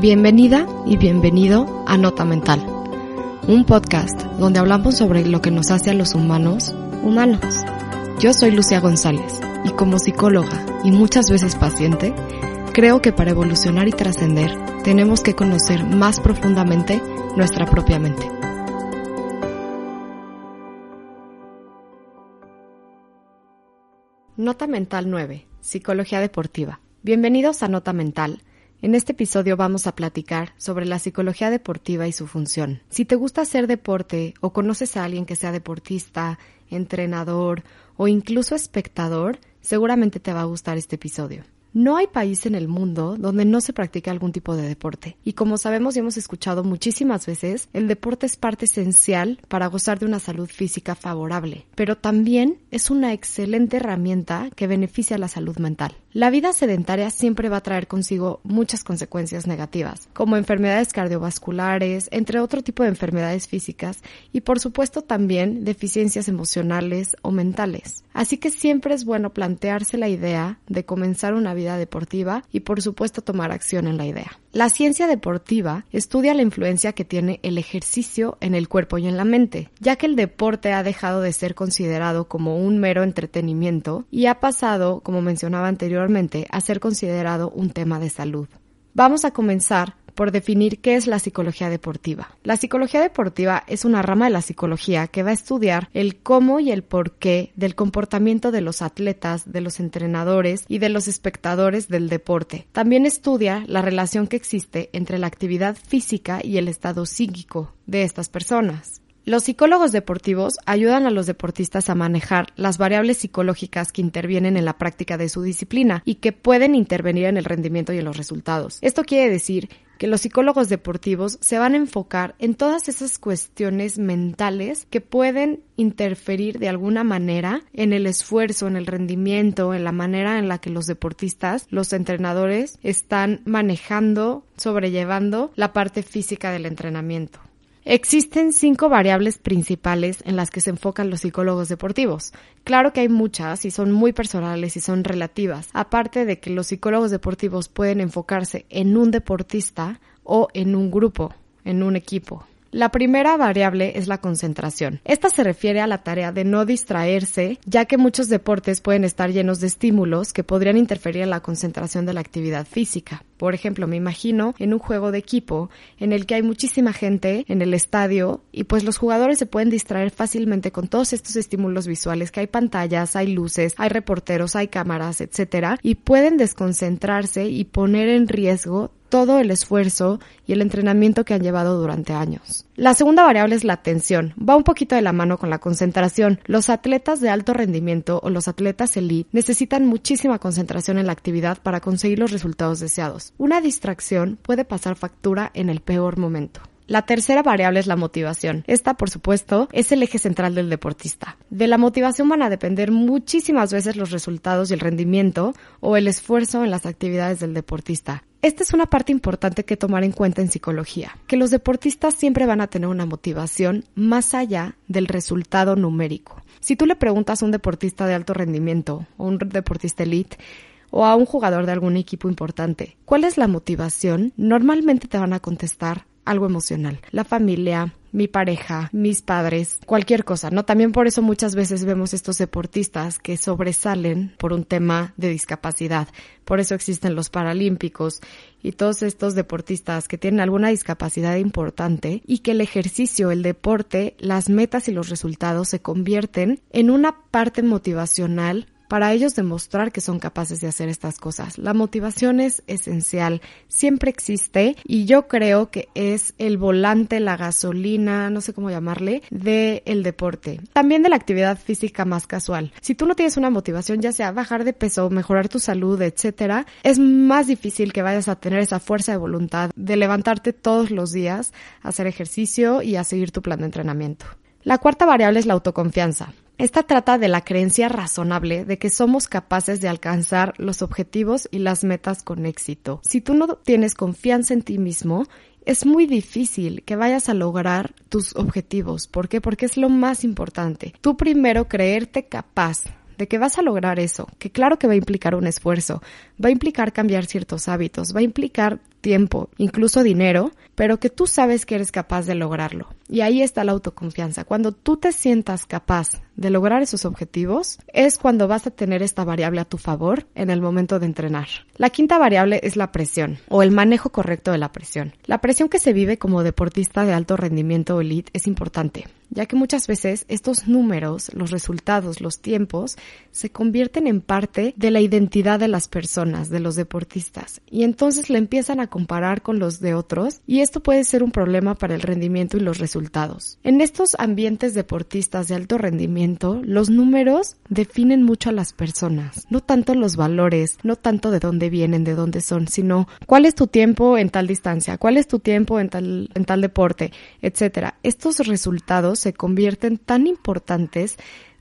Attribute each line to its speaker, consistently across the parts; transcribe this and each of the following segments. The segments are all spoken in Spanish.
Speaker 1: Bienvenida y bienvenido a Nota Mental, un podcast donde hablamos sobre lo que nos hace a los humanos humanos. Yo soy Lucia González y como psicóloga y muchas veces paciente, creo que para evolucionar y trascender tenemos que conocer más profundamente nuestra propia mente. Nota Mental 9, Psicología Deportiva. Bienvenidos a Nota Mental en este episodio vamos a platicar sobre la psicología deportiva y su función. Si te gusta hacer deporte o conoces a alguien que sea deportista, entrenador o incluso espectador, seguramente te va a gustar este episodio. No hay país en el mundo donde no se practique algún tipo de deporte. Y como sabemos y hemos escuchado muchísimas veces, el deporte es parte esencial para gozar de una salud física favorable, pero también es una excelente herramienta que beneficia la salud mental. La vida sedentaria siempre va a traer consigo muchas consecuencias negativas, como enfermedades cardiovasculares, entre otro tipo de enfermedades físicas y por supuesto también deficiencias emocionales o mentales. Así que siempre es bueno plantearse la idea de comenzar una vida deportiva y por supuesto tomar acción en la idea. La ciencia deportiva estudia la influencia que tiene el ejercicio en el cuerpo y en la mente, ya que el deporte ha dejado de ser considerado como un mero entretenimiento y ha pasado, como mencionaba anteriormente, a ser considerado un tema de salud. Vamos a comenzar por definir qué es la psicología deportiva. La psicología deportiva es una rama de la psicología que va a estudiar el cómo y el por qué del comportamiento de los atletas, de los entrenadores y de los espectadores del deporte. También estudia la relación que existe entre la actividad física y el estado psíquico de estas personas. Los psicólogos deportivos ayudan a los deportistas a manejar las variables psicológicas que intervienen en la práctica de su disciplina y que pueden intervenir en el rendimiento y en los resultados. Esto quiere decir que los psicólogos deportivos se van a enfocar en todas esas cuestiones mentales que pueden interferir de alguna manera en el esfuerzo, en el rendimiento, en la manera en la que los deportistas, los entrenadores están manejando, sobrellevando la parte física del entrenamiento. Existen cinco variables principales en las que se enfocan los psicólogos deportivos. Claro que hay muchas y son muy personales y son relativas, aparte de que los psicólogos deportivos pueden enfocarse en un deportista o en un grupo, en un equipo. La primera variable es la concentración. Esta se refiere a la tarea de no distraerse, ya que muchos deportes pueden estar llenos de estímulos que podrían interferir en la concentración de la actividad física. Por ejemplo, me imagino en un juego de equipo en el que hay muchísima gente en el estadio y pues los jugadores se pueden distraer fácilmente con todos estos estímulos visuales que hay pantallas, hay luces, hay reporteros, hay cámaras, etcétera, y pueden desconcentrarse y poner en riesgo todo el esfuerzo y el entrenamiento que han llevado durante años. La segunda variable es la atención. Va un poquito de la mano con la concentración. Los atletas de alto rendimiento o los atletas elite necesitan muchísima concentración en la actividad para conseguir los resultados deseados. Una distracción puede pasar factura en el peor momento. La tercera variable es la motivación. Esta, por supuesto, es el eje central del deportista. De la motivación van a depender muchísimas veces los resultados y el rendimiento o el esfuerzo en las actividades del deportista. Esta es una parte importante que tomar en cuenta en psicología, que los deportistas siempre van a tener una motivación más allá del resultado numérico. Si tú le preguntas a un deportista de alto rendimiento o un deportista elite, o a un jugador de algún equipo importante, ¿cuál es la motivación? Normalmente te van a contestar algo emocional. La familia, mi pareja, mis padres, cualquier cosa, ¿no? También por eso muchas veces vemos estos deportistas que sobresalen por un tema de discapacidad. Por eso existen los paralímpicos y todos estos deportistas que tienen alguna discapacidad importante y que el ejercicio, el deporte, las metas y los resultados se convierten en una parte motivacional para ellos demostrar que son capaces de hacer estas cosas. La motivación es esencial, siempre existe y yo creo que es el volante, la gasolina, no sé cómo llamarle, del el deporte. También de la actividad física más casual. Si tú no tienes una motivación, ya sea bajar de peso, mejorar tu salud, etcétera, es más difícil que vayas a tener esa fuerza de voluntad de levantarte todos los días, hacer ejercicio y a seguir tu plan de entrenamiento. La cuarta variable es la autoconfianza. Esta trata de la creencia razonable de que somos capaces de alcanzar los objetivos y las metas con éxito. Si tú no tienes confianza en ti mismo, es muy difícil que vayas a lograr tus objetivos. ¿Por qué? Porque es lo más importante. Tú primero creerte capaz de que vas a lograr eso, que claro que va a implicar un esfuerzo, va a implicar cambiar ciertos hábitos, va a implicar tiempo, incluso dinero, pero que tú sabes que eres capaz de lograrlo. Y ahí está la autoconfianza. Cuando tú te sientas capaz de lograr esos objetivos, es cuando vas a tener esta variable a tu favor en el momento de entrenar. La quinta variable es la presión o el manejo correcto de la presión. La presión que se vive como deportista de alto rendimiento o elite es importante ya que muchas veces estos números, los resultados, los tiempos, se convierten en parte de la identidad de las personas, de los deportistas, y entonces le empiezan a comparar con los de otros, y esto puede ser un problema para el rendimiento y los resultados. En estos ambientes deportistas de alto rendimiento, los números definen mucho a las personas, no tanto los valores, no tanto de dónde vienen, de dónde son, sino cuál es tu tiempo en tal distancia, cuál es tu tiempo en tal, en tal deporte, etcétera. Estos resultados se convierten tan importantes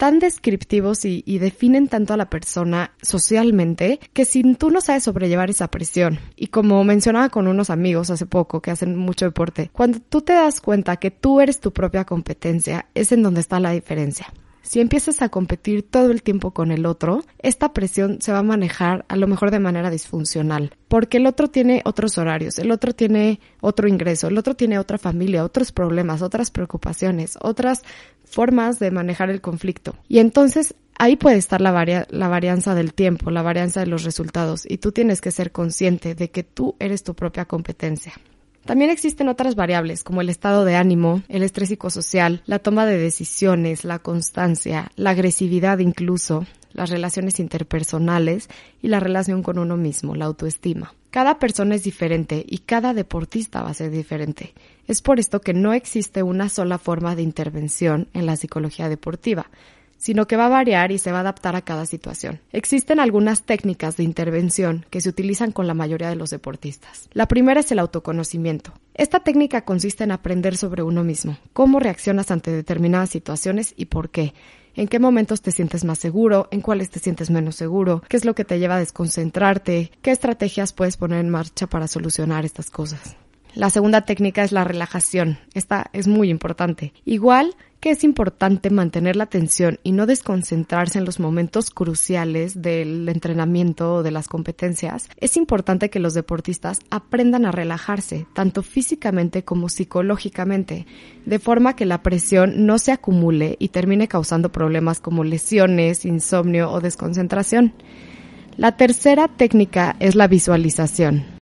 Speaker 1: tan descriptivos y, definen tanto a la persona socialmente que si tú no sabes sobrellevar esa presión y como mencionaba con unos amigos hace poco que hacen mucho deporte, cuando tú te das cuenta que tú eres tu propia competencia es en donde está la diferencia. Si empiezas a competir todo el tiempo con el otro, esta presión se va a manejar a lo mejor de manera disfuncional, porque el otro tiene otros horarios, el otro tiene otro ingreso, el otro tiene otra familia, otros problemas, otras preocupaciones, otras formas de manejar el conflicto. Y entonces ahí puede estar la, la varianza del tiempo, la varianza de los resultados, y tú tienes que ser consciente de que tú eres tu propia competencia. También existen otras variables como el estado de ánimo, el estrés psicosocial, la toma de decisiones, la constancia, la agresividad incluso, las relaciones interpersonales y la relación con uno mismo, la autoestima. Cada persona es diferente y cada deportista va a ser diferente. Es por esto que no existe una sola forma de intervención en la psicología deportiva sino que va a variar y se va a adaptar a cada situación. Existen algunas técnicas de intervención que se utilizan con la mayoría de los deportistas. La primera es el autoconocimiento. Esta técnica consiste en aprender sobre uno mismo, cómo reaccionas ante determinadas situaciones y por qué. En qué momentos te sientes más seguro, en cuáles te sientes menos seguro, qué es lo que te lleva a desconcentrarte, qué estrategias puedes poner en marcha para solucionar estas cosas. La segunda técnica es la relajación. Esta es muy importante. Igual que es importante mantener la atención y no desconcentrarse en los momentos cruciales del entrenamiento o de las competencias, es importante que los deportistas aprendan a relajarse, tanto físicamente como psicológicamente, de forma que la presión no se acumule y termine causando problemas como lesiones, insomnio o desconcentración. La tercera técnica es la visualización.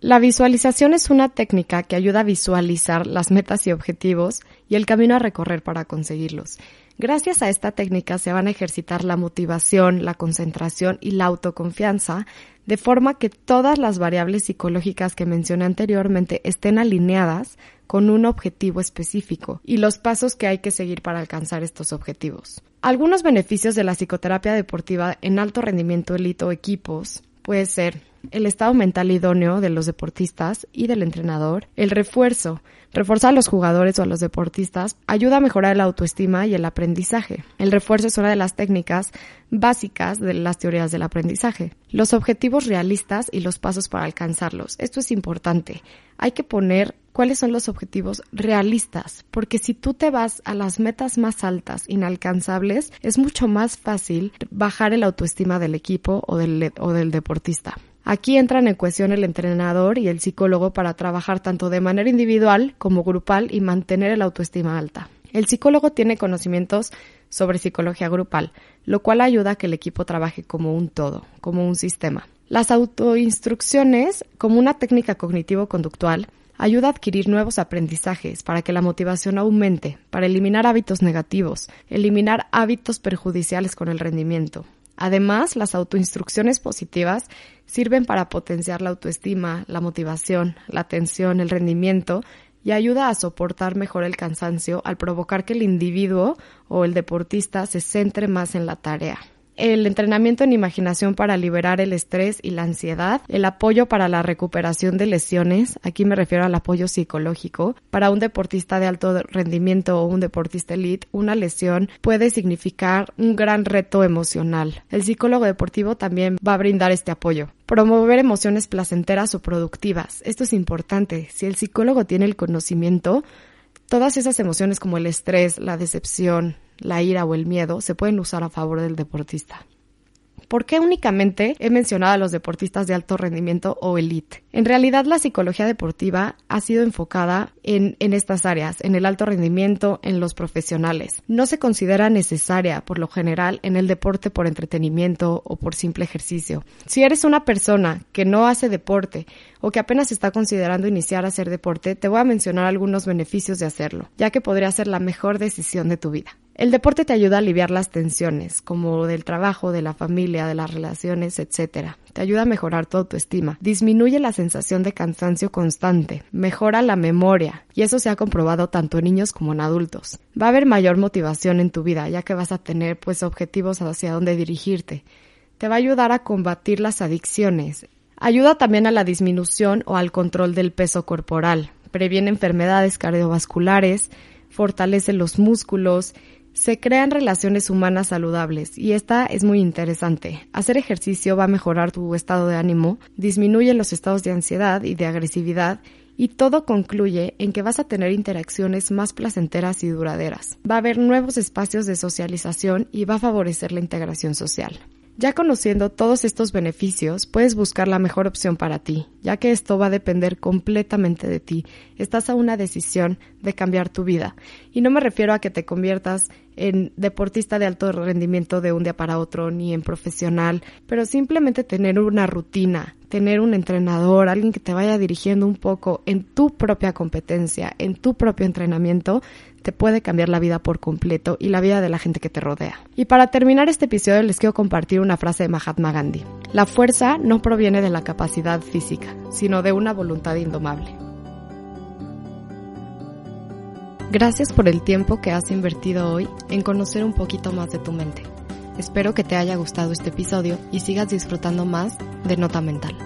Speaker 1: La visualización es una técnica que ayuda a visualizar las metas y objetivos y el camino a recorrer para conseguirlos. Gracias a esta técnica se van a ejercitar la motivación, la concentración y la autoconfianza, de forma que todas las variables psicológicas que mencioné anteriormente estén alineadas con un objetivo específico y los pasos que hay que seguir para alcanzar estos objetivos. Algunos beneficios de la psicoterapia deportiva en alto rendimiento elite o equipos puede ser el estado mental idóneo de los deportistas y del entrenador, el refuerzo, reforzar a los jugadores o a los deportistas, ayuda a mejorar la autoestima y el aprendizaje. El refuerzo es una de las técnicas básicas de las teorías del aprendizaje. Los objetivos realistas y los pasos para alcanzarlos. Esto es importante. Hay que poner cuáles son los objetivos realistas, porque si tú te vas a las metas más altas, inalcanzables, es mucho más fácil bajar el autoestima del equipo o del, o del deportista. Aquí entran en cuestión el entrenador y el psicólogo para trabajar tanto de manera individual como grupal y mantener el autoestima alta. El psicólogo tiene conocimientos sobre psicología grupal, lo cual ayuda a que el equipo trabaje como un todo, como un sistema. Las autoinstrucciones, como una técnica cognitivo-conductual, ayuda a adquirir nuevos aprendizajes para que la motivación aumente, para eliminar hábitos negativos, eliminar hábitos perjudiciales con el rendimiento. Además, las autoinstrucciones positivas sirven para potenciar la autoestima, la motivación, la atención, el rendimiento y ayuda a soportar mejor el cansancio al provocar que el individuo o el deportista se centre más en la tarea el entrenamiento en imaginación para liberar el estrés y la ansiedad, el apoyo para la recuperación de lesiones, aquí me refiero al apoyo psicológico, para un deportista de alto rendimiento o un deportista elite, una lesión puede significar un gran reto emocional. El psicólogo deportivo también va a brindar este apoyo. Promover emociones placenteras o productivas. Esto es importante. Si el psicólogo tiene el conocimiento, todas esas emociones como el estrés, la decepción, la ira o el miedo se pueden usar a favor del deportista. ¿Por qué únicamente he mencionado a los deportistas de alto rendimiento o elite? En realidad la psicología deportiva ha sido enfocada en, en, estas áreas, en el alto rendimiento, en los profesionales. No se considera necesaria, por lo general, en el deporte por entretenimiento o por simple ejercicio. Si eres una persona que no hace deporte o que apenas está considerando iniciar a hacer deporte, te voy a mencionar algunos beneficios de hacerlo, ya que podría ser la mejor decisión de tu vida. El deporte te ayuda a aliviar las tensiones, como del trabajo, de la familia, de las relaciones, etc. Te ayuda a mejorar tu autoestima, disminuye la sensación de cansancio constante, mejora la memoria, y eso se ha comprobado tanto en niños como en adultos. Va a haber mayor motivación en tu vida, ya que vas a tener pues objetivos hacia dónde dirigirte. Te va a ayudar a combatir las adicciones. Ayuda también a la disminución o al control del peso corporal. Previene enfermedades cardiovasculares, fortalece los músculos, se crean relaciones humanas saludables y esta es muy interesante. Hacer ejercicio va a mejorar tu estado de ánimo, disminuye los estados de ansiedad y de agresividad y todo concluye en que vas a tener interacciones más placenteras y duraderas. Va a haber nuevos espacios de socialización y va a favorecer la integración social. Ya conociendo todos estos beneficios, puedes buscar la mejor opción para ti, ya que esto va a depender completamente de ti. Estás a una decisión de cambiar tu vida. Y no me refiero a que te conviertas en deportista de alto rendimiento de un día para otro, ni en profesional, pero simplemente tener una rutina, tener un entrenador, alguien que te vaya dirigiendo un poco en tu propia competencia, en tu propio entrenamiento, puede cambiar la vida por completo y la vida de la gente que te rodea. Y para terminar este episodio les quiero compartir una frase de Mahatma Gandhi. La fuerza no proviene de la capacidad física, sino de una voluntad indomable. Gracias por el tiempo que has invertido hoy en conocer un poquito más de tu mente. Espero que te haya gustado este episodio y sigas disfrutando más de Nota Mental.